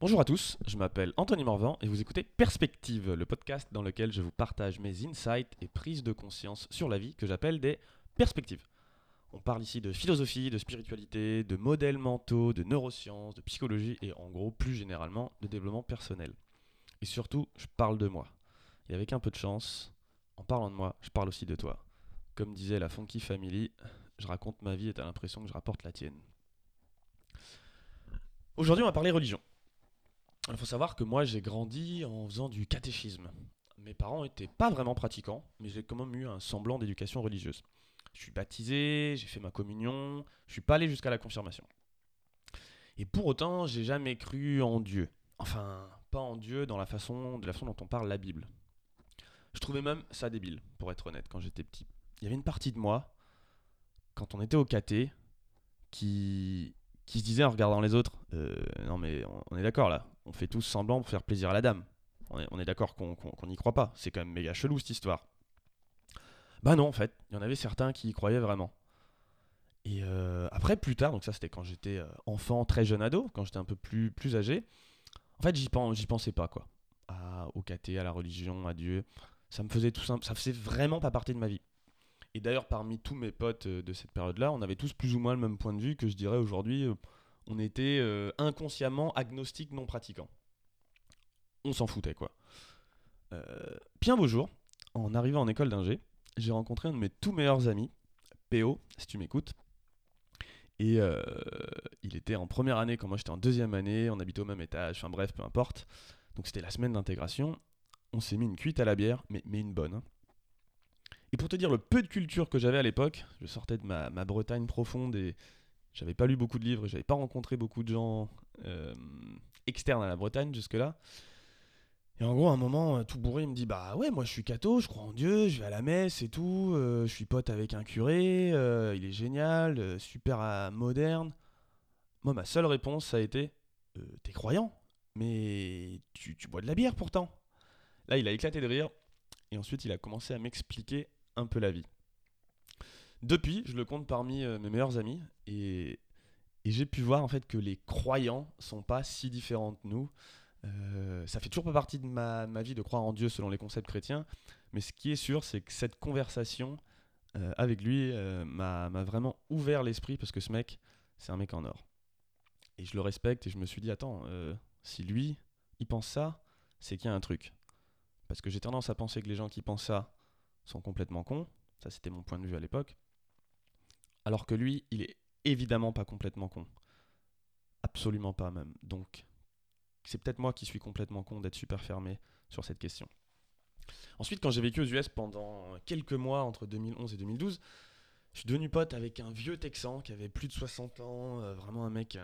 Bonjour à tous, je m'appelle Anthony Morvan et vous écoutez Perspective, le podcast dans lequel je vous partage mes insights et prises de conscience sur la vie que j'appelle des perspectives. On parle ici de philosophie, de spiritualité, de modèles mentaux, de neurosciences, de psychologie et en gros plus généralement de développement personnel. Et surtout, je parle de moi. Et avec un peu de chance, en parlant de moi, je parle aussi de toi. Comme disait la Funky Family, je raconte ma vie et t'as l'impression que je rapporte la tienne. Aujourd'hui, on va parler religion. Il faut savoir que moi, j'ai grandi en faisant du catéchisme. Mes parents n'étaient pas vraiment pratiquants, mais j'ai quand même eu un semblant d'éducation religieuse. Je suis baptisé, j'ai fait ma communion, je suis pas allé jusqu'à la confirmation. Et pour autant, j'ai jamais cru en Dieu. Enfin, pas en Dieu dans la façon, de la façon dont on parle la Bible. Je trouvais même ça débile, pour être honnête, quand j'étais petit. Il y avait une partie de moi, quand on était au caté, qui, qui se disait en regardant les autres euh, Non, mais on, est d'accord là, on fait tous semblant pour faire plaisir à la dame. On est, d'accord qu'on n'y croit pas. C'est quand même méga chelou cette histoire. Bah non, en fait, il y en avait certains qui y croyaient vraiment. Et euh, après, plus tard, donc ça c'était quand j'étais euh, enfant, très jeune ado, quand j'étais un peu plus, âgé, en fait, j'y pensais pas, quoi. au caté, à la religion, à Dieu. Ça me faisait tout simple, ça faisait vraiment pas partie de ma vie. Et d'ailleurs, parmi tous mes potes euh, de cette période-là, on avait tous plus ou moins le même point de vue que je dirais aujourd'hui, on était euh, inconsciemment agnostiques non pratiquants. On s'en foutait, quoi. puis un beau jour, en arrivant en école d'ingé, j'ai rencontré un de mes tout meilleurs amis, PO, si tu m'écoutes. Et il était en première année quand moi j'étais en deuxième année, on habitait au même étage, enfin bref, peu importe. Donc c'était la semaine d'intégration. On s'est mis une cuite à la bière, mais, mais une bonne. Hein. Et pour te dire le peu de culture que j'avais à l'époque, je sortais de ma, Bretagne profonde et j'avais pas lu beaucoup de livres j'avais pas rencontré beaucoup de gens euh, externes à la Bretagne jusque-là. Et en gros, à un moment, euh, tout bourré, il me dit Bah ouais, moi je suis catho, je crois en Dieu, je vais à la messe et tout, euh, je suis pote avec un curé, il est génial, super moderne. Moi, ma seule réponse, ça a été T'es croyant, mais tu, tu bois de la bière pourtant. Là, il a éclaté de rire, et ensuite il a commencé à m'expliquer un peu la vie. Depuis, je le compte parmi mes meilleurs amis et, j'ai pu voir en fait que les croyants sont pas si différents de nous. Euh, ça fait toujours pas partie de ma, vie de croire en Dieu selon les concepts chrétiens, mais ce qui est sûr, c'est que cette conversation euh, avec lui m'a vraiment ouvert l'esprit parce que ce mec, c'est un mec en or. Et je le respecte et je me suis dit, attends, si lui, il pense ça, c'est qu'il y a un truc. Parce que j'ai tendance à penser que les gens qui pensent ça sont complètement cons. Ça, c'était mon point de vue à l'époque. Alors que lui, il est évidemment pas complètement con. Absolument pas même. Donc, c'est peut-être moi qui suis complètement con d'être super fermé sur cette question. Ensuite, quand j'ai vécu aux US pendant quelques mois entre 2011 et 2012, je suis devenu pote avec un vieux Texan qui avait plus de 60 ans, euh, vraiment un mec,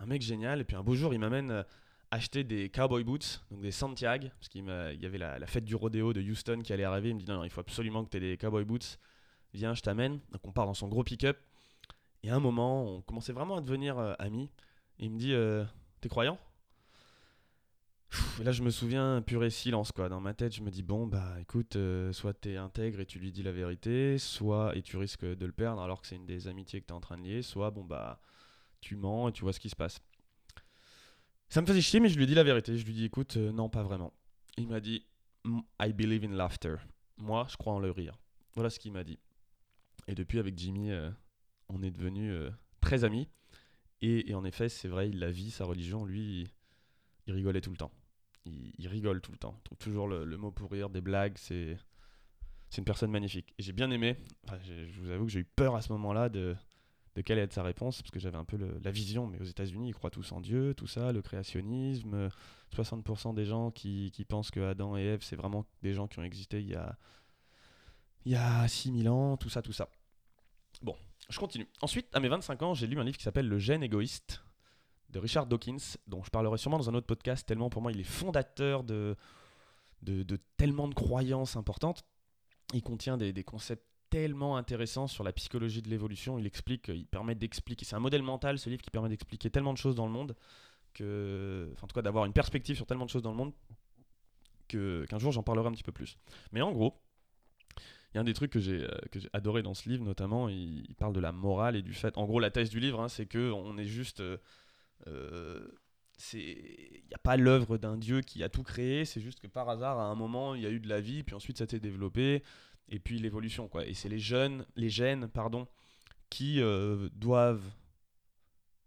un, mec génial. Et puis un beau jour, il m'amène euh, acheter des cowboy boots, donc des Santiago, parce qu'il y avait la, fête du rodéo de Houston qui allait arriver. Il me dit non, il faut absolument que tu aies des cowboy boots. Viens, je t'amène. Donc on part dans son gros pick-up. Et à un moment, on commençait vraiment à devenir euh, amis. il me dit euh, T'es croyant? Là, je me souviens, pur et silence, quoi. Dans ma tête, je me dis, bon, bah écoute, euh, soit t'es intègre et tu lui dis la vérité, soit, et tu risques de le perdre alors que c'est une des amitiés que t'es en train de lier, soit, bon, bah, tu mens et tu vois ce qui se passe. Ça me faisait chier, mais je lui dit la vérité. Je lui dit, écoute, non, pas vraiment. Il m'a dit, I believe in laughter. Moi, je crois en le rire. Voilà ce qu'il m'a dit. Et depuis, avec Jimmy, on est devenus euh, très amis. Et, en effet, c'est vrai, il a vie, sa religion, lui, il, rigolait tout le temps. Il, rigole tout le temps. Il trouve toujours le, mot pour rire, des blagues. C'est, c'est une personne magnifique. Et j'ai bien aimé. je vous avoue que j'ai eu peur à ce moment-là de, de quelle est sa réponse, parce que j'avais un peu la vision, mais aux États-Unis, ils croient tous en Dieu, tout ça, le créationnisme. 60% des gens qui, pensent que Adam et Ève, c'est vraiment des gens qui ont existé il y a, il y a 6000 ans, tout ça, tout ça. Bon, je continue. Ensuite, à mes 25 ans, j'ai lu un livre qui s'appelle Le gène égoïste de Richard Dawkins, dont je parlerai sûrement dans un autre podcast, tellement pour moi il est fondateur de, de, tellement de croyances importantes. Il contient des, concepts tellement intéressant sur la psychologie de l'évolution. Il explique, il permet d'expliquer. C'est un modèle mental, ce livre, qui permet d'expliquer tellement de choses dans le monde que, enfin, en tout cas, d'avoir une perspective sur tellement de choses dans le monde qu'un jour j'en parlerai un petit peu plus. Mais en gros, y a un des trucs que j'ai euh, adoré dans ce livre, notamment, il, parle de la morale et du fait. En gros, la thèse du livre, hein, c'est que on est juste. Euh, euh, c'est n'y a pas l'œuvre d'un dieu qui a tout créé, c'est juste que par hasard, à un moment, il y a eu de la vie, puis ensuite ça s'est développé, et puis l'évolution, quoi. Et c'est les jeunes, les gènes, pardon, qui euh, doivent,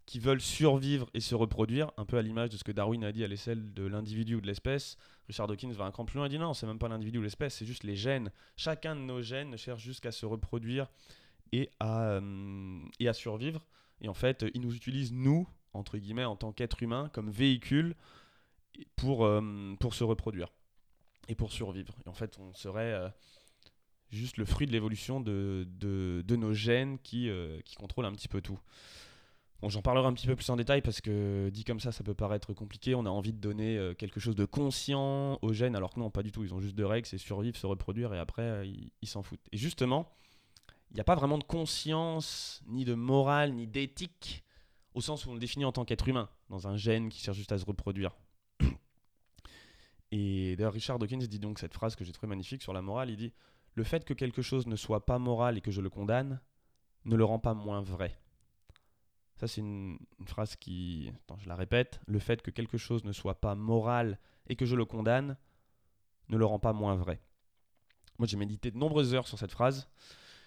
qui veulent survivre et se reproduire, un peu à l'image de ce que Darwin a dit à l'échelle de l'individu ou de l'espèce. Richard Dawkins va un cran plus loin et dit non, c'est même pas l'individu ou l'espèce, c'est juste les gènes. Chacun de nos gènes cherche jusqu'à se reproduire et à, euh, et à survivre. Et en fait, ils nous utilisent, nous, entre guillemets, en tant qu'être humain, comme véhicule pour, euh, pour se reproduire et pour survivre. Et en fait, on serait euh, juste le fruit de l'évolution de, de, de, nos gènes qui, qui contrôlent un petit peu tout. Bon, j'en parlerai un petit peu plus en détail parce que dit comme ça, ça peut paraître compliqué. On a envie de donner quelque chose de conscient aux gènes, alors que non, pas du tout. Ils ont juste deux règles, c'est survivre, se reproduire, et après, ils s'en foutent. Et justement, il n'y a pas vraiment de conscience, ni de morale, ni d'éthique au sens où on le définit en tant qu'être humain, dans un gène qui cherche juste à se reproduire. Et d'ailleurs, Richard Dawkins dit donc cette phrase que j'ai trouvée magnifique sur la morale. Il dit Le fait que quelque chose ne soit pas moral et que je le condamne ne le rend pas moins vrai. Ça, c'est une, phrase qui. Attends, je la répète. Le fait que quelque chose ne soit pas moral et que je le condamne ne le rend pas moins vrai. Moi, j'ai médité de nombreuses heures sur cette phrase.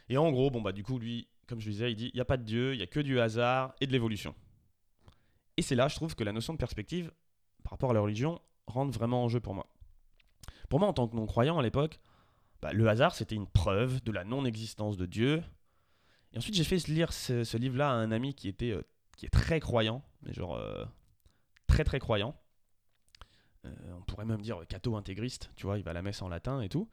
Et en gros, bon, bah, du coup, lui, comme je disais, il dit il n'y a pas de Dieu, il n'y a que du hasard et de l'évolution. Et c'est là, je trouve, que la notion de perspective, par rapport à la religion, rentre vraiment en jeu pour moi. Pour moi, en tant que non-croyant à l'époque, bah, le hasard, c'était une preuve de la non-existence de Dieu. Et ensuite, j'ai fait lire ce, livre-là à un ami qui, était, euh, qui est très croyant, mais genre euh, très très croyant. Euh, on pourrait même dire catho-intégriste, tu vois, il va à la messe en latin et tout.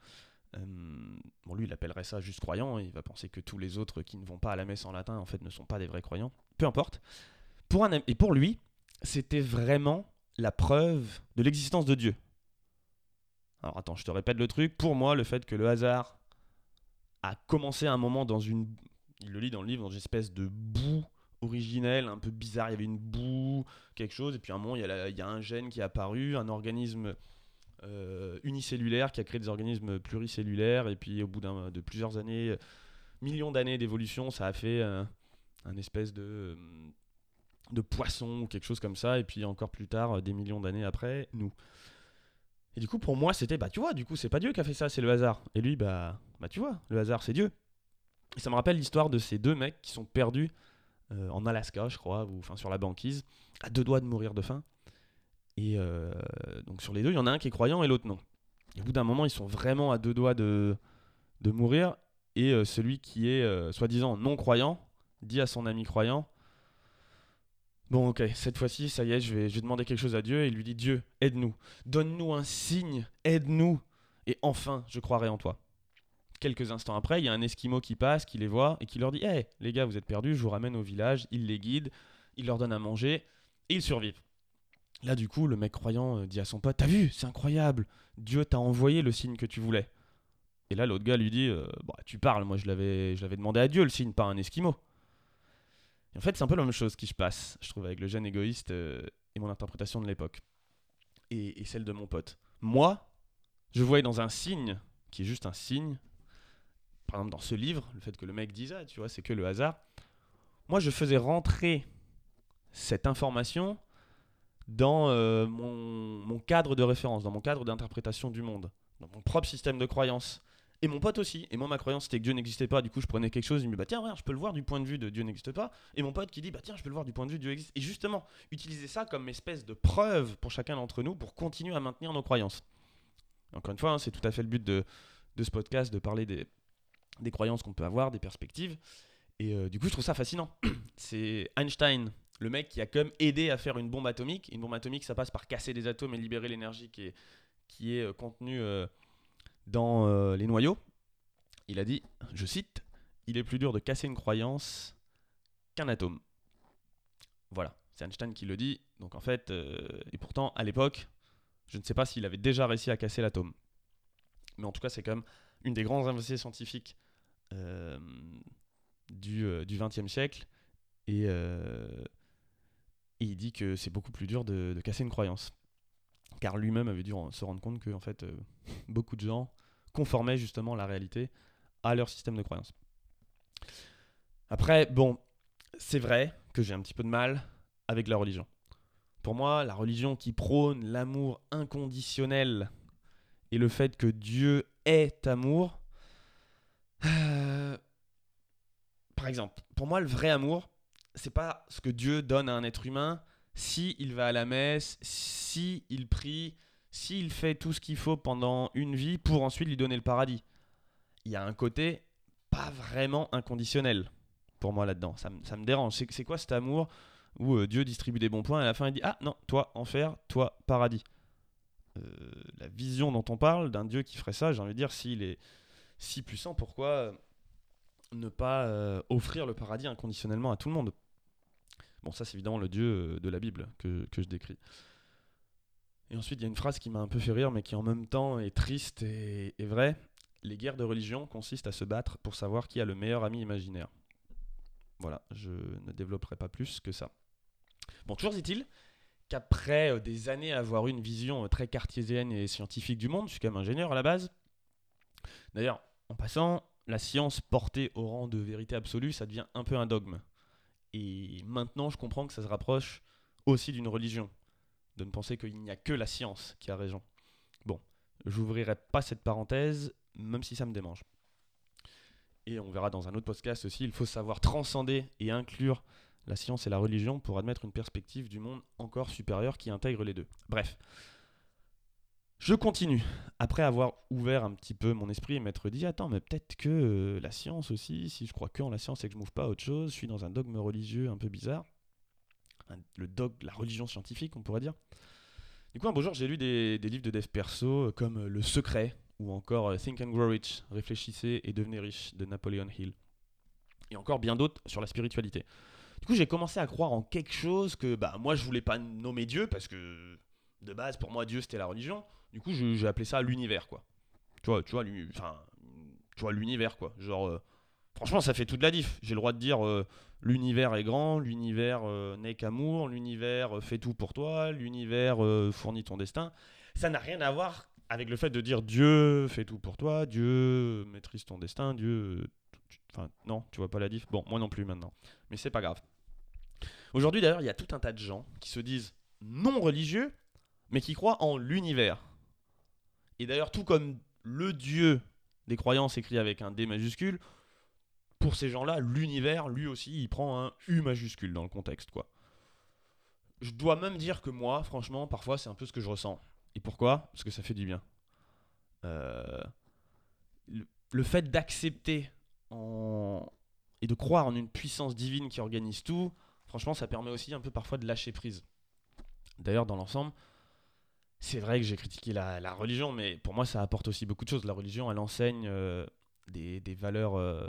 Bon, lui, il appellerait ça juste croyant, il va penser que tous les autres qui ne vont pas à la messe en latin, en fait, ne sont pas des vrais croyants. Peu importe. Pour un, et pour lui, c'était vraiment la preuve de l'existence de Dieu. Alors attends, je te répète le truc. Pour moi, le fait que le hasard a commencé à un moment dans une... Il le lit dans le livre, dans une espèce de boue originelle, un peu bizarre. Il y avait une boue, quelque chose, et puis à un moment, il y a, un gène qui est apparu, un organisme euh, unicellulaire qui a créé des organismes pluricellulaires. Et puis au bout de plusieurs années, millions d'années d'évolution, ça a fait un espèce de, euh, de poisson ou quelque chose comme ça. Et puis encore plus tard, des millions d'années après, nous. Et du coup, pour moi, c'était, bah tu vois, du coup, c'est pas Dieu qui a fait ça, c'est le hasard. Et lui, bah, bah tu vois, le hasard, c'est Dieu. Et ça me rappelle l'histoire de ces deux mecs qui sont perdus euh, en Alaska, je crois, ou enfin sur la banquise, à deux doigts de mourir de faim. Et euh, donc sur les deux, il y en a un qui est croyant et l'autre non. Et au bout d'un moment, ils sont vraiment à deux doigts de, mourir. Et euh, celui qui est soi-disant non croyant dit à son ami croyant Bon, ok, cette fois-ci, ça y est, je vais, je vais demander quelque chose à Dieu. Et il lui dit Dieu, aide-nous, donne-nous un signe, aide-nous, et enfin, je croirai en toi. Quelques instants après, il y a un esquimau qui passe, qui les voit et qui leur dit Hé, les gars, vous êtes perdus, je vous ramène au village. Il les guide, il leur donne à manger, et ils survivent. Là, du coup, le mec croyant euh, dit à son pote T'as vu, c'est incroyable, Dieu t'a envoyé le signe que tu voulais. Et là, l'autre gars lui dit euh, bah, Tu parles, moi je l'avais, demandé à Dieu le signe, pas un esquimau. Et en fait, c'est un peu la même chose qui se passe, je trouve, avec le jeune égoïste euh, et mon interprétation de l'époque. Et, celle de mon pote. Moi, je voyais dans un signe, qui est juste un signe, par exemple dans ce livre, le fait que le mec dise Ah, tu vois, c'est que le hasard. Moi, je faisais rentrer cette information dans euh, mon, cadre de référence, dans mon cadre d'interprétation du monde, dans mon propre système de croyance. Et mon pote aussi. Et moi, ma croyance, c'était que Dieu n'existait pas. Du coup, je prenais quelque chose, il me dit, bah tiens, je peux le voir du point de vue de Dieu n'existe pas. Et mon pote qui dit, bah tiens, je peux le voir du point de vue de Dieu existe. Et justement, utiliser ça comme espèce de preuve pour chacun d'entre nous pour continuer à maintenir nos croyances. Encore une fois, hein, c'est tout à fait le but de, ce podcast, de parler des, des croyances qu'on peut avoir, des perspectives. Et euh, du coup, je trouve ça fascinant. c'est Einstein le mec qui a comme aidé à faire une bombe atomique. Une bombe atomique, ça passe par casser des atomes et libérer l'énergie qui est, qui euh, contenue euh, dans les noyaux. Il a dit, je cite, Il est plus dur de casser une croyance qu'un atome. Voilà, c'est Einstein qui le dit. Donc en fait, et pourtant, à l'époque, je ne sais pas s'il avait déjà réussi à casser l'atome. Mais en tout cas, c'est quand même une des grandes avancées scientifiques du XXe siècle. Et, et il dit que c'est beaucoup plus dur de, casser une croyance. Car lui-même avait dû se rendre compte que en fait, euh, beaucoup de gens conformaient justement la réalité à leur système de croyance. Après, bon, c'est vrai que j'ai un petit peu de mal avec la religion. pour moi, la religion qui prône l'amour inconditionnel et le fait que Dieu est amour, euh, par exemple, pour moi, le vrai amour, c'est pas ce que Dieu donne à un être humain si il va à la messe, si il prie, s'il fait tout ce qu'il faut pendant une vie pour ensuite lui donner le paradis. Il y a un côté pas vraiment inconditionnel pour moi là-dedans. Ça, me- dérange. C'est c'est quoi cet amour où euh, Dieu distribue des bons points et à la fin il dit Ah non, toi enfer, toi paradis. Euh, la vision dont on parle d'un Dieu qui ferait ça, j'ai envie de dire, s'il est si puissant, pourquoi euh, ne pas euh, offrir le paradis inconditionnellement à tout le monde? Bon, ça c'est évidemment le Dieu euh, de la Bible que, que je décris. Et ensuite, il y a une phrase qui m'a un peu fait rire, mais qui en même temps est triste et, et vraie. Les guerres de religion consistent à se battre pour savoir qui a le meilleur ami imaginaire. Voilà, je ne développerai pas plus que ça. Bon, toujours est-il qu'après des années à avoir eu une vision très cartésienne et scientifique du monde, je suis quand même ingénieur à la base. D'ailleurs, en passant, la science portée au rang de vérité absolue, ça devient un peu un dogme. Et maintenant, je comprends que ça se rapproche aussi d'une religion, de ne penser qu'il n'y a que la science qui a raison. Bon, j'ouvrirai pas cette parenthèse, même si ça me démange. Et on verra dans un autre podcast aussi, il faut savoir transcender et inclure la science et la religion pour admettre une perspective du monde encore supérieure qui intègre les deux. Bref. Je continue. Après avoir ouvert un petit peu mon esprit et m'être dit, attends, mais peut-être que euh, la science aussi, si je crois que en la science et que je m'ouvre pas à autre chose, je suis dans un dogme religieux un peu bizarre. Le dogme, la religion scientifique, on pourrait dire. Du coup, un beau jour, j'ai lu des, livres de dev perso euh, comme euh, Le Secret ou encore Think and Grow Rich, Réfléchissez et devenez riche de Napoleon Hill. Et encore bien d'autres sur la spiritualité. Du coup, j'ai commencé à croire en quelque chose que bah, moi, je voulais pas nommer Dieu parce que de base, pour moi, Dieu, c'était la religion. Du coup, j'ai appelé ça l'univers, quoi. Tu vois, tu vois, l'univers, quoi. Genre, euh, franchement, ça fait toute la diff. J'ai le droit de dire euh, l'univers est grand, l'univers euh, n'est qu'amour, l'univers fait tout pour toi, l'univers fournit ton destin. Ça n'a rien à voir avec le fait de dire Dieu fait tout pour toi, Dieu maîtrise ton destin, Dieu. Enfin, non, tu vois pas la diff. Bon, moi non plus maintenant. Mais c'est pas grave. Aujourd'hui, d'ailleurs, il y a tout un tas de gens qui se disent non religieux, mais qui croient en l'univers. Et d'ailleurs, tout comme le Dieu des croyances écrit avec un D majuscule, pour ces gens-là, l'univers, lui aussi, il prend un U majuscule dans le contexte, quoi. Je dois même dire que moi, franchement, parfois, c'est un peu ce que je ressens. Et pourquoi? Parce que ça fait du bien. Euh, le, fait d'accepter et de croire en une puissance divine qui organise tout, franchement, ça permet aussi un peu parfois de lâcher prise. D'ailleurs, dans l'ensemble, c'est vrai que j'ai critiqué la, religion, mais pour moi, ça apporte aussi beaucoup de choses. La religion, elle enseigne euh, des, valeurs euh,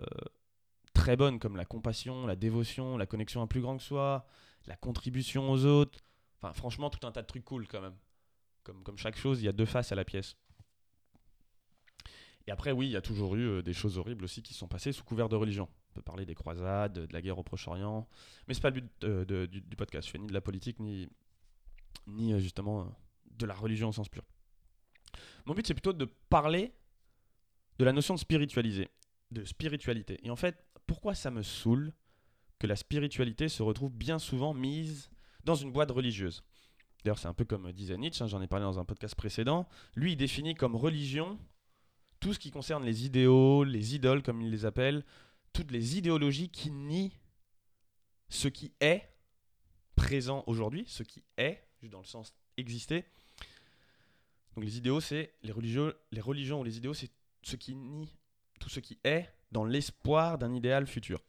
très bonnes comme la compassion, la dévotion, la connexion à plus grand que soi, la contribution aux autres. Enfin, franchement, tout un tas de trucs cool quand même. Comme, chaque chose, il y a deux faces à la pièce. Et après, oui, il y a toujours eu euh, des choses horribles aussi qui sont passées sous couvert de religion. On peut parler des croisades, de la guerre au Proche-Orient, mais c'est pas le but du, du podcast. Je fais ni de la politique, ni, ni justement de la religion au sens pur. Mon but, c'est plutôt de parler de la notion de spiritualiser, de spiritualité. Et en fait, pourquoi ça me saoule que la spiritualité se retrouve bien souvent mise dans une boîte religieuse? D'ailleurs, c'est un peu comme disait Nietzsche, hein, j'en ai parlé dans un podcast précédent. Lui, il définit comme religion tout ce qui concerne les idéaux, les idoles, comme il les appelle, toutes les idéologies qui nient ce qui est présent aujourd'hui, ce qui est, dans le sens exister. Donc les idéaux, c'est les religions ou les idéaux, c'est ce qui nie tout ce qui est dans l'espoir d'un idéal futur.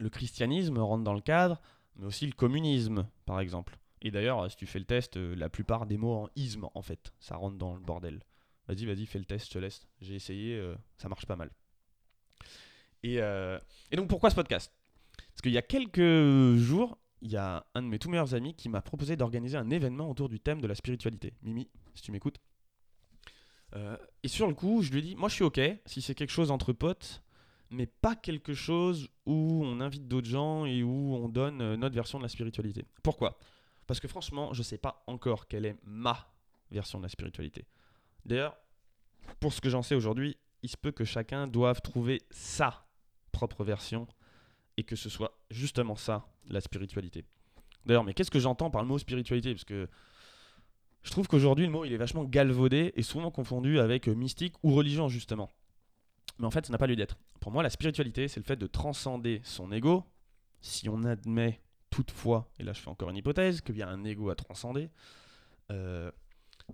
Le christianisme rentre dans le cadre, mais aussi le communisme, par exemple. Et d'ailleurs, si tu fais le test, euh, la plupart des mots en isme, en fait, ça rentre dans le bordel. Vas-y, vas-y, fais le test, je te laisse. J'ai essayé, euh, ça marche pas mal. Et, euh, et donc pourquoi ce podcast? Parce qu'il y a quelques jours, il y a un de mes tout meilleurs amis qui m'a proposé d'organiser un événement autour du thème de la spiritualité. Mimi, si tu m'écoutes. Euh, et sur le coup, je lui ai dit, moi je suis ok si c'est quelque chose entre potes, mais pas quelque chose où on invite d'autres gens et où on donne euh, notre version de la spiritualité. Pourquoi? Parce que franchement, je sais pas encore quelle est ma version de la spiritualité. D'ailleurs, pour ce que j'en sais aujourd'hui, il se peut que chacun doive trouver sa propre version et que ce soit justement ça, la spiritualité. D'ailleurs, mais qu'est-ce que j'entends par le mot spiritualité? Parce que je trouve qu'aujourd'hui, le mot, il est vachement galvaudé et souvent confondu avec mystique ou religion, justement. Mais en fait, ça n'a pas lieu d'être. Pour moi, la spiritualité, c'est le fait de transcender son ego. Si on admet toutefois, et là je fais encore une hypothèse, qu'il y a un ego à transcender. euh,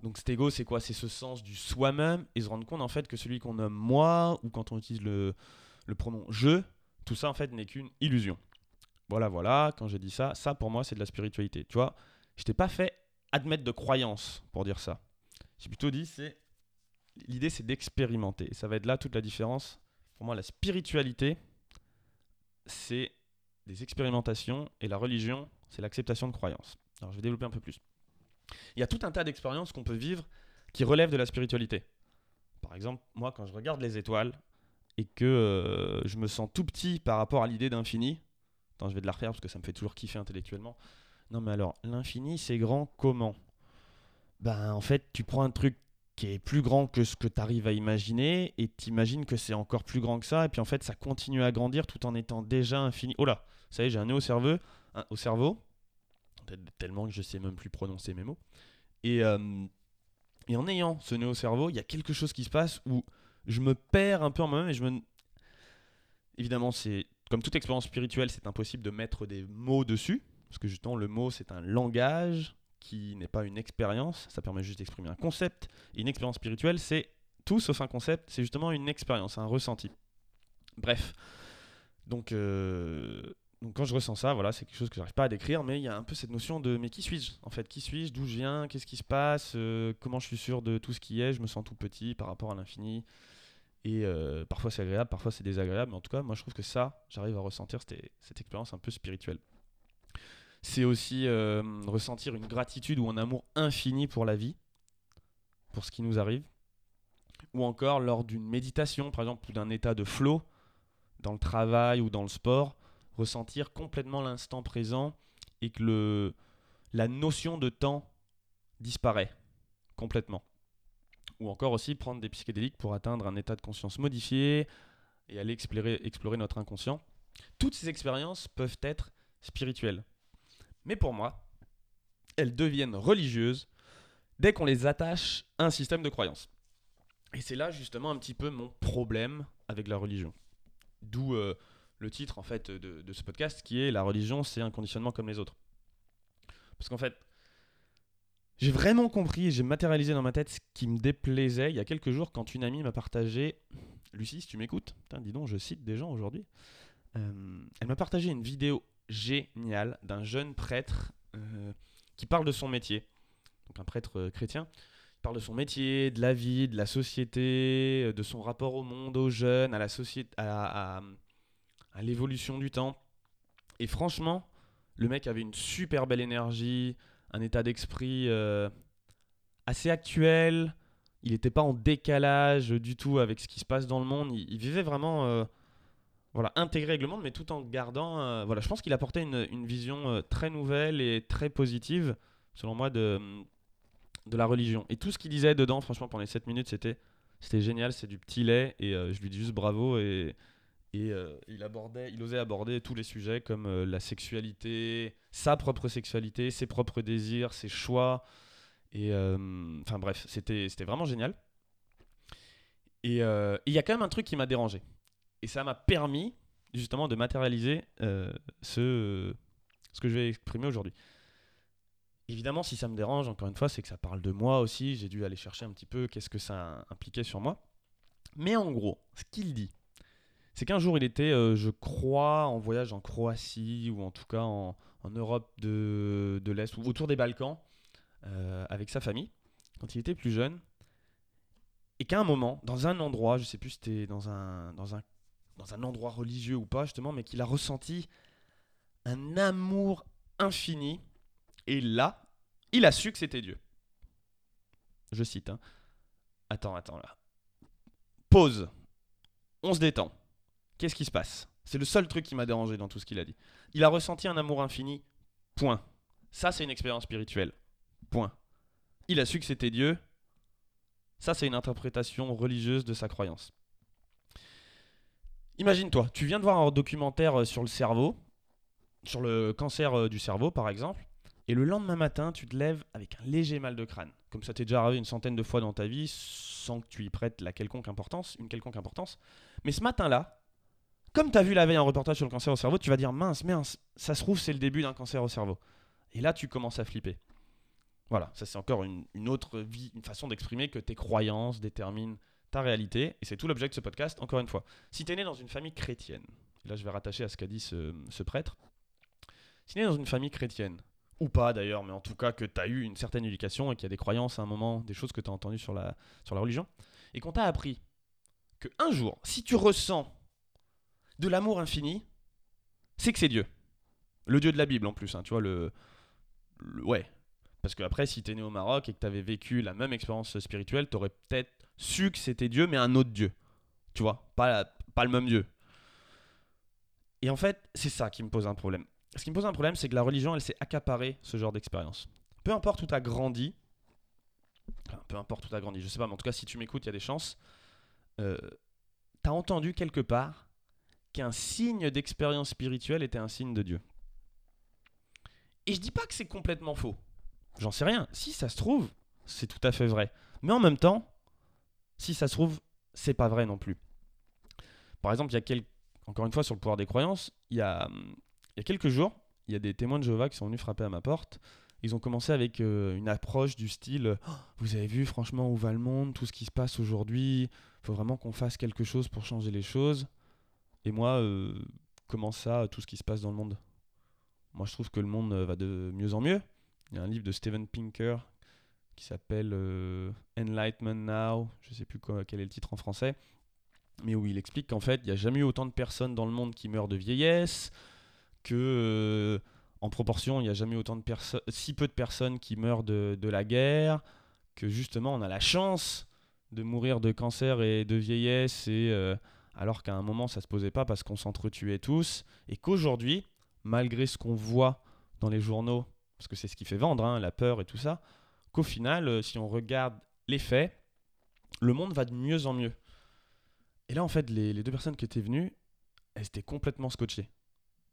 donc cet ego, c'est quoi? C'est ce sens du soi-même et se rendre compte en fait que celui qu'on nomme moi, ou quand on utilise le, le pronom je, tout ça en fait n'est qu'une illusion. Voilà, voilà, quand j'ai dit ça, ça pour moi c'est de la spiritualité. Tu vois, je t'ai pas fait admettre de croyance pour dire ça. J'ai plutôt dit c'est l'idée c'est d'expérimenter. Ça va être là toute la différence. Pour moi, la spiritualité, c'est des expérimentations et la religion, c'est l'acceptation de croyances. Alors je vais développer un peu plus. Il y a tout un tas d'expériences qu'on peut vivre qui relèvent de la spiritualité. Par exemple, moi quand je regarde les étoiles et que euh, je me sens tout petit par rapport à l'idée d'infini, attends je vais de la refaire parce que ça me fait toujours kiffer intellectuellement. Non mais alors, l'infini c'est grand comment? Ben en fait tu prends un truc qui est plus grand que ce que tu arrives à imaginer et t'imagines que c'est encore plus grand que ça et puis en fait ça continue à grandir tout en étant déjà infini. Oh là, ça y est, j'ai un nœud au cerveau, au cerveau, tellement que je sais même plus prononcer mes mots. Et, euh, et en ayant ce nœud au cerveau, il y a quelque chose qui se passe où je me perds un peu en moi-même et je me évidemment c'est comme toute expérience spirituelle, c'est impossible de mettre des mots dessus parce que justement le mot c'est un langage qui n'est pas une expérience, ça permet juste d'exprimer un concept. Et une expérience spirituelle, c'est tout sauf un concept, c'est justement une expérience, un ressenti. Bref, donc, euh, quand je ressens ça, voilà, c'est quelque chose que j'arrive pas à décrire, mais il y a un peu cette notion de mais qui suis-je en fait? Qui suis-je? D'où je viens? Qu'est-ce qui se passe? Euh, Comment je suis sûr de tout ce qui est? Je me sens tout petit par rapport à l'infini. Et euh, parfois c'est agréable, parfois c'est désagréable, mais en tout cas, moi je trouve que ça, j'arrive à ressentir cette, cette expérience un peu spirituelle. C'est aussi euh, ressentir une gratitude ou un amour infini pour la vie, pour ce qui nous arrive. Ou encore lors d'une méditation, par exemple, ou d'un état de flow, dans le travail ou dans le sport, ressentir complètement l'instant présent et que le, la notion de temps disparaît complètement. Ou encore aussi prendre des psychédéliques pour atteindre un état de conscience modifié et aller explorer, explorer notre inconscient. Toutes ces expériences peuvent être spirituelles. Mais pour moi, elles deviennent religieuses dès qu'on les attache à un système de croyance. Et c'est là justement un petit peu mon problème avec la religion. D'où euh, le titre en fait de, de ce podcast qui est La religion, c'est un conditionnement comme les autres. Parce qu'en fait, j'ai vraiment compris, j'ai matérialisé dans ma tête ce qui me déplaisait il y a quelques jours quand une amie m'a partagé, Lucie, si tu m'écoutes, dis donc, je cite des gens aujourd'hui, Euh, elle m'a partagé une vidéo géniale d'un jeune prêtre euh, qui parle de son métier, donc un prêtre euh, chrétien, il parle de son métier, de la vie, de la société, de son rapport au monde, aux jeunes, à la société, à l'évolution du temps. Et franchement, le mec avait une super belle énergie, un état d'esprit euh, assez actuel. Il n'était pas en décalage du tout avec ce qui se passe dans le monde. Il, vivait vraiment euh, voilà, intégré avec le monde, mais tout en gardant. euh, voilà, je pense qu'il apportait une, vision très nouvelle et très positive, selon moi, de, de la religion. Et tout ce qu'il disait dedans, franchement, pendant les 7 minutes, c'était c'était génial. C'est du petit lait. Et je lui dis juste bravo. Et, et euh, il, abordait, il osait aborder tous les sujets comme euh, la sexualité, sa propre sexualité, ses propres désirs, ses choix. Et euh, enfin bref, c'était vraiment génial. Et il y a quand même un truc qui m'a dérangé. Et ça m'a permis justement de matérialiser ce, ce que je vais exprimer aujourd'hui. Évidemment, si ça me dérange, encore une fois, c'est que ça parle de moi aussi. J'ai dû aller chercher un petit peu qu'est-ce que ça impliquait sur moi. Mais en gros, ce qu'il dit, c'est qu'un jour il était, euh, je crois, en voyage en Croatie ou en tout cas en, Europe de, de l'Est ou autour des Balkans euh, avec sa famille quand il était plus jeune. Et qu'à un moment, dans un endroit, je sais plus si c'était dans un, dans, un, dans un endroit religieux ou pas justement, mais qu'il a ressenti un amour infini. Et là, il a su que c'était Dieu. Je cite. hein. Attends, attends là. Pause. On se détend. Qu'est-ce qui se passe? C'est le seul truc qui m'a dérangé dans tout ce qu'il a dit. Il a ressenti un amour infini. Point. Ça, c'est une expérience spirituelle. Point. Il a su que c'était Dieu. Ça, c'est une interprétation religieuse de sa croyance. Imagine-toi, tu viens de voir un documentaire euh, sur le cerveau, sur le cancer euh, du cerveau par exemple, Et le lendemain matin, tu te lèves avec un léger mal de crâne. Comme ça t'est déjà arrivé une centaine de fois dans ta vie, sans que tu y prêtes la quelconque importance, une quelconque importance. Mais ce matin-là, comme tu as vu la veille un reportage sur le cancer au cerveau, tu vas dire mince, mince, ça se trouve c'est le début d'un cancer au cerveau. Et là, tu commences à flipper. Voilà, ça c'est encore une, autre vie, une façon d'exprimer que tes croyances déterminent ta réalité. Et c'est tout l'objet de ce podcast, encore une fois. Si tu es né dans une famille chrétienne, là je vais rattacher à ce qu'a dit ce, prêtre, si tu es né dans une famille chrétienne, ou pas d'ailleurs, mais en tout cas que tu as eu une certaine éducation et qu'il y a des croyances à un moment, des choses que tu as entendues sur la, sur la religion, et qu'on t'a appris que un jour, si tu ressens de l'amour infini, c'est que c'est Dieu. Le Dieu de la Bible en plus, hein, tu vois, le, Ouais. Parce que après, si t'es né au Maroc et que t'avais vécu la même expérience spirituelle, t'aurais peut-être su que c'était Dieu, mais un autre Dieu. Tu vois, pas, pas le même Dieu. Et en fait, c'est ça qui me pose un problème. Ce qui me pose un problème, c'est que la religion, elle s'est accaparée ce genre d'expérience. Peu importe où t'as grandi, peu importe où t'as grandi, je sais pas, mais en tout cas, si tu m'écoutes, il y a des chances. Euh, t'as entendu quelque part qu'un signe d'expérience spirituelle était un signe de Dieu. Et je dis pas que c'est complètement faux. J'en sais rien. Si ça se trouve, c'est tout à fait vrai. Mais en même temps, si ça se trouve, c'est pas vrai non plus. Par exemple, il y a quelques... encore une fois sur le pouvoir des croyances, il y a, il y a quelques jours, il y a des témoins de Jéhovah qui sont venus frapper à ma porte. Ils ont commencé avec euh, une approche du style oh, Vous avez vu franchement où va le monde, tout ce qui se passe aujourd'hui, il faut vraiment qu'on fasse quelque chose pour changer les choses. Et moi, euh, comment ça, tout ce qui se passe dans le monde? Moi, je trouve que le monde euh, va de mieux en mieux. Il y a un livre de Steven Pinker qui s'appelle euh, Enlightenment Now, je ne sais plus quel est le titre en français, mais où il explique qu'en fait, il n'y a jamais eu autant de personnes dans le monde qui meurent de vieillesse, que en proportion, il n'y a jamais eu autant de personnes, si peu de personnes qui meurent de, de, la guerre, que justement, on a la chance de mourir de cancer et de vieillesse, et, alors qu'à un moment, ça se posait pas parce qu'on s'entretuait tous, et qu'aujourd'hui, malgré ce qu'on voit dans les journaux, parce que c'est ce qui fait vendre, hein, la peur et tout ça, qu'au final, euh, si on regarde les faits, le monde va de mieux en mieux. Et là, en fait, les, deux personnes qui étaient venues, elles étaient complètement scotchées.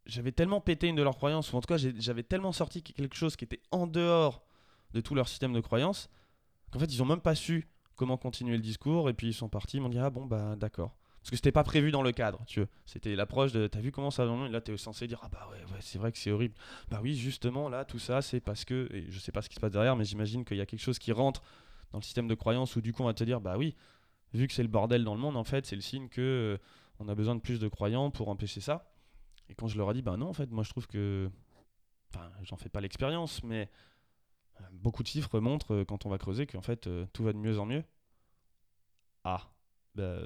J'avais tellement pété une de leurs croyances, ou en tout cas, j'avais tellement sorti quelque chose qui était en dehors de tout leur système de croyances, qu'en fait, ils n'ont même pas su comment continuer le discours, et puis ils sont partis, ils m'ont dit, ah bon, bah d'accord. Parce que c'était pas prévu dans le cadre, tu vois. C'était l'approche de. T'as vu comment ça va Là, t'es censé dire Ah bah ouais, ouais c'est vrai que c'est horrible. Bah oui, justement, là, tout ça, c'est parce que. Et je sais pas ce qui se passe derrière, mais j'imagine qu'il y a quelque chose qui rentre dans le système de croyance où du coup, on va te dire Bah oui, vu que c'est le bordel dans le monde, en fait, c'est le signe que euh, on a besoin de plus de croyants pour empêcher ça. Et quand je leur ai dit Bah non, en fait, moi je trouve que. Enfin, j'en fais pas l'expérience, mais euh, beaucoup de chiffres montrent, euh, quand on va creuser, qu'en fait, tout va de mieux en mieux. Ah, bah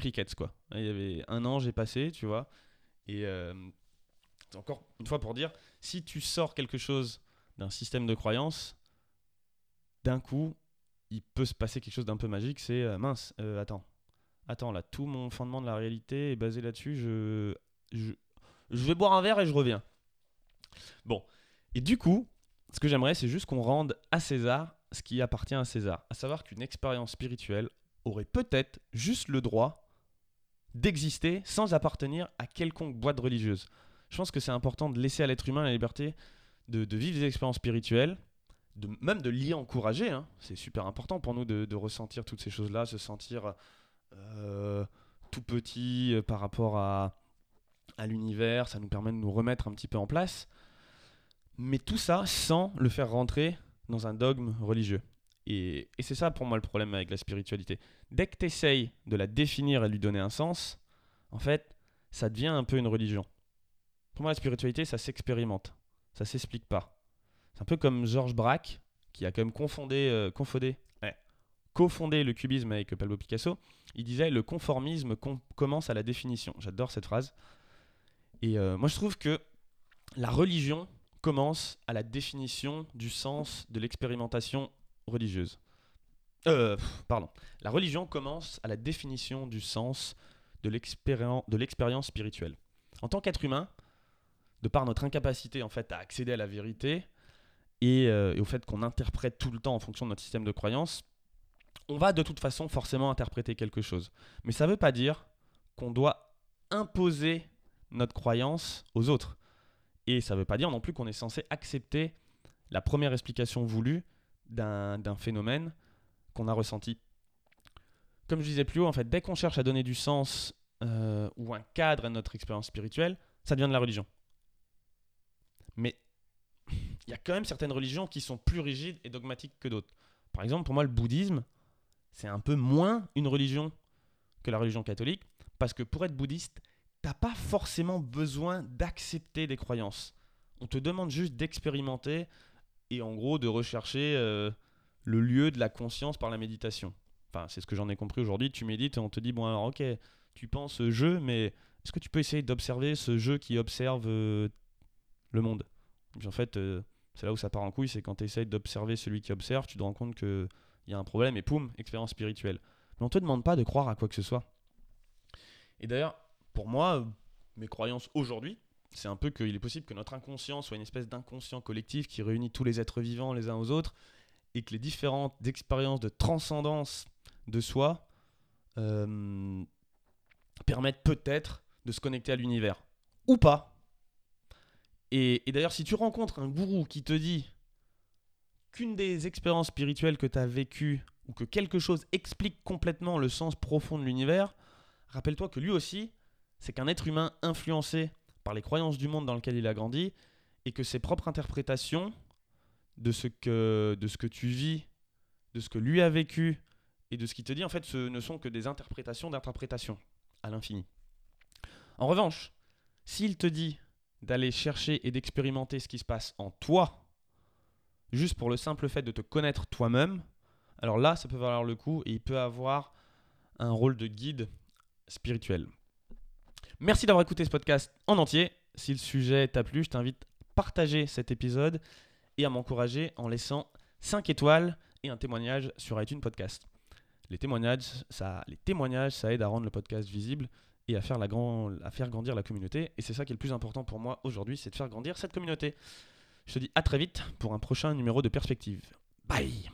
crickets quoi. Il y avait un an, j'ai passé, tu vois. Et euh, encore une fois pour dire, si tu sors quelque chose d'un système de croyance, d'un coup, il peut se passer quelque chose d'un peu magique. C'est euh, mince, euh, attends, attends là, tout mon fondement de la réalité est basé là-dessus. Je, je, je vais boire un verre et je reviens. Bon, et du coup, ce que j'aimerais, c'est juste qu'on rende à César ce qui appartient à César, à savoir qu'une expérience spirituelle aurait peut-être juste le droit d'exister sans appartenir à quelconque boîte religieuse. Je pense que c'est important de laisser à l'être humain la liberté de, vivre des expériences spirituelles, de, même de l'y encourager. Hein. C'est super important pour nous de, ressentir toutes ces choses-là, se sentir euh, tout petit euh, par rapport à, à l'univers. Ça nous permet de nous remettre un petit peu en place. Mais tout ça sans le faire rentrer dans un dogme religieux. Et, c'est ça pour moi le problème avec la spiritualité. Dès que tu essayes de la définir et de lui donner un sens, en fait, ça devient un peu une religion. Pour moi, la spiritualité, ça s'expérimente. Ça s'explique pas. C'est un peu comme Georges Braque, qui a quand même confondé, euh, confondé, cofondé le cubisme avec Pablo Picasso. Il disait le conformisme commence à la définition. J'adore cette phrase. Et euh, moi, je trouve que la religion commence à la définition du sens de l'expérimentation religieuse. Euh, pardon. La religion commence à la définition du sens de l'expérience spirituelle. En tant qu'être humain, de par notre incapacité en fait à accéder à la vérité et, euh, et au fait qu'on interprète tout le temps en fonction de notre système de croyance, on va de toute façon forcément interpréter quelque chose. Mais ça ne veut pas dire qu'on doit imposer notre croyance aux autres. Et ça ne veut pas dire non plus qu'on est censé accepter la première explication voulue d'un phénomène qu'on a ressenti. Comme je disais plus haut, en fait, dès qu'on cherche à donner du sens euh, ou un cadre à notre expérience spirituelle, ça devient de la religion. Mais il y a quand même certaines religions qui sont plus rigides et dogmatiques que d'autres. Par exemple, pour moi, le bouddhisme, c'est un peu moins une religion que la religion catholique, parce que pour être bouddhiste, t'as pas forcément besoin d'accepter des croyances. On te demande juste d'expérimenter et en gros de rechercher euh, le lieu de la conscience par la méditation. Enfin, c'est ce que j'en ai compris aujourd'hui. Tu médites et on te dit, bon alors ok, tu penses jeu, mais est-ce que tu peux essayer d'observer ce jeu qui observe euh, le monde? En fait, euh, c'est là où ça part en couille, c'est quand tu essayes d'observer celui qui observe, tu te rends compte qu'il y a un problème et poum, expérience spirituelle. Mais on te demande pas de croire à quoi que ce soit. Et d'ailleurs, pour moi, mes croyances aujourd'hui, c'est un peu qu'il est possible que notre inconscient soit une espèce d'inconscient collectif qui réunit tous les êtres vivants les uns aux autres et que les différentes expériences de transcendance de soi euh, permettent peut-être de se connecter à l'univers. Ou pas. Et, et d'ailleurs, si tu rencontres un gourou qui te dit qu'une des expériences spirituelles que tu as vécues ou que quelque chose explique complètement le sens profond de l'univers, rappelle-toi que lui aussi, c'est qu'un être humain influencé par les croyances du monde dans lequel il a grandi et que ses propres interprétations de ce que, tu vis, de ce que lui a vécu et de ce qu'il te dit, en fait, ce ne sont que des interprétations d'interprétations à l'infini. En revanche, s'il te dit d'aller chercher et d'expérimenter ce qui se passe en toi, juste pour le simple fait de te connaître toi-même, alors là, ça peut valoir le coup et il peut avoir un rôle de guide spirituel. Merci d'avoir écouté ce podcast en entier. Si le sujet t'a plu, je t'invite à partager cet épisode et à m'encourager en laissant 5 étoiles et un témoignage sur iTunes Podcast. Les témoignages, ça, les témoignages, ça aide à rendre le podcast visible et à faire, à faire grandir la communauté. Et c'est ça qui est le plus important pour moi aujourd'hui, c'est de faire grandir cette communauté. Je te dis à très vite pour un prochain numéro de Perspective. Bye